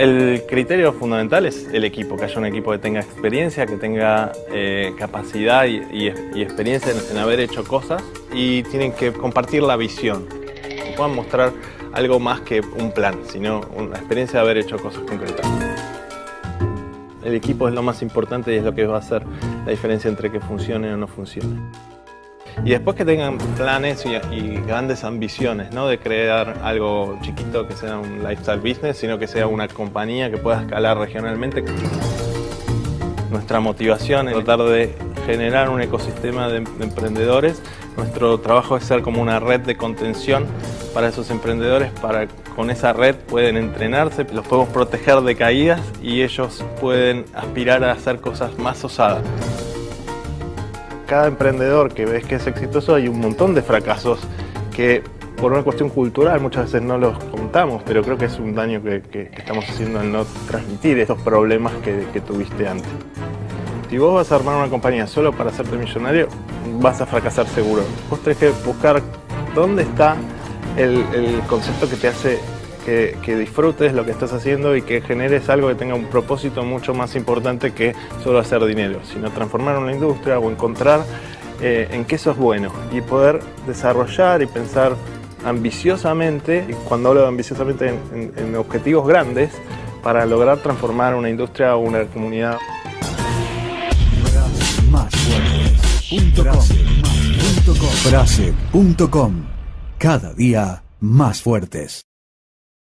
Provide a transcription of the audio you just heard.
El criterio fundamental es el equipo, que haya un equipo que tenga experiencia, que tenga eh, capacidad y, experiencia en, haber hecho cosas y tienen que compartir la visión, que puedan mostrar algo más que un plan, sino una experiencia de haber hecho cosas concretas. El equipo es lo más importante y es lo que va a hacer la diferencia entre que funcione o no funcione. Y después que tengan planes y, grandes ambiciones, no de crear algo chiquito que sea un lifestyle business, sino que sea una compañía que pueda escalar regionalmente. Nuestra motivación es tratar de generar un ecosistema de, emprendedores. Nuestro trabajo es ser como una red de contención para esos emprendedores, para con esa red pueden entrenarse, los podemos proteger de caídas y ellos pueden aspirar a hacer cosas más osadas cada emprendedor que ves que es exitoso hay un montón de fracasos que por una cuestión cultural muchas veces no los contamos, pero creo que es un daño que, estamos haciendo al no transmitir esos problemas que, tuviste antes. Si vos vas a armar una compañía solo para hacerte millonario, vas a fracasar seguro. Vos tenés que buscar dónde está el, el concepto que te hace que, disfrutes lo que estás haciendo y que generes algo que tenga un propósito mucho más importante que solo hacer dinero, sino transformar una industria o encontrar eh, en qué sos bueno y poder desarrollar y pensar ambiciosamente, y cuando hablo ambiciosamente en, objetivos grandes, para lograr transformar una industria o una comunidad. Frase.com Cada día más fuertes.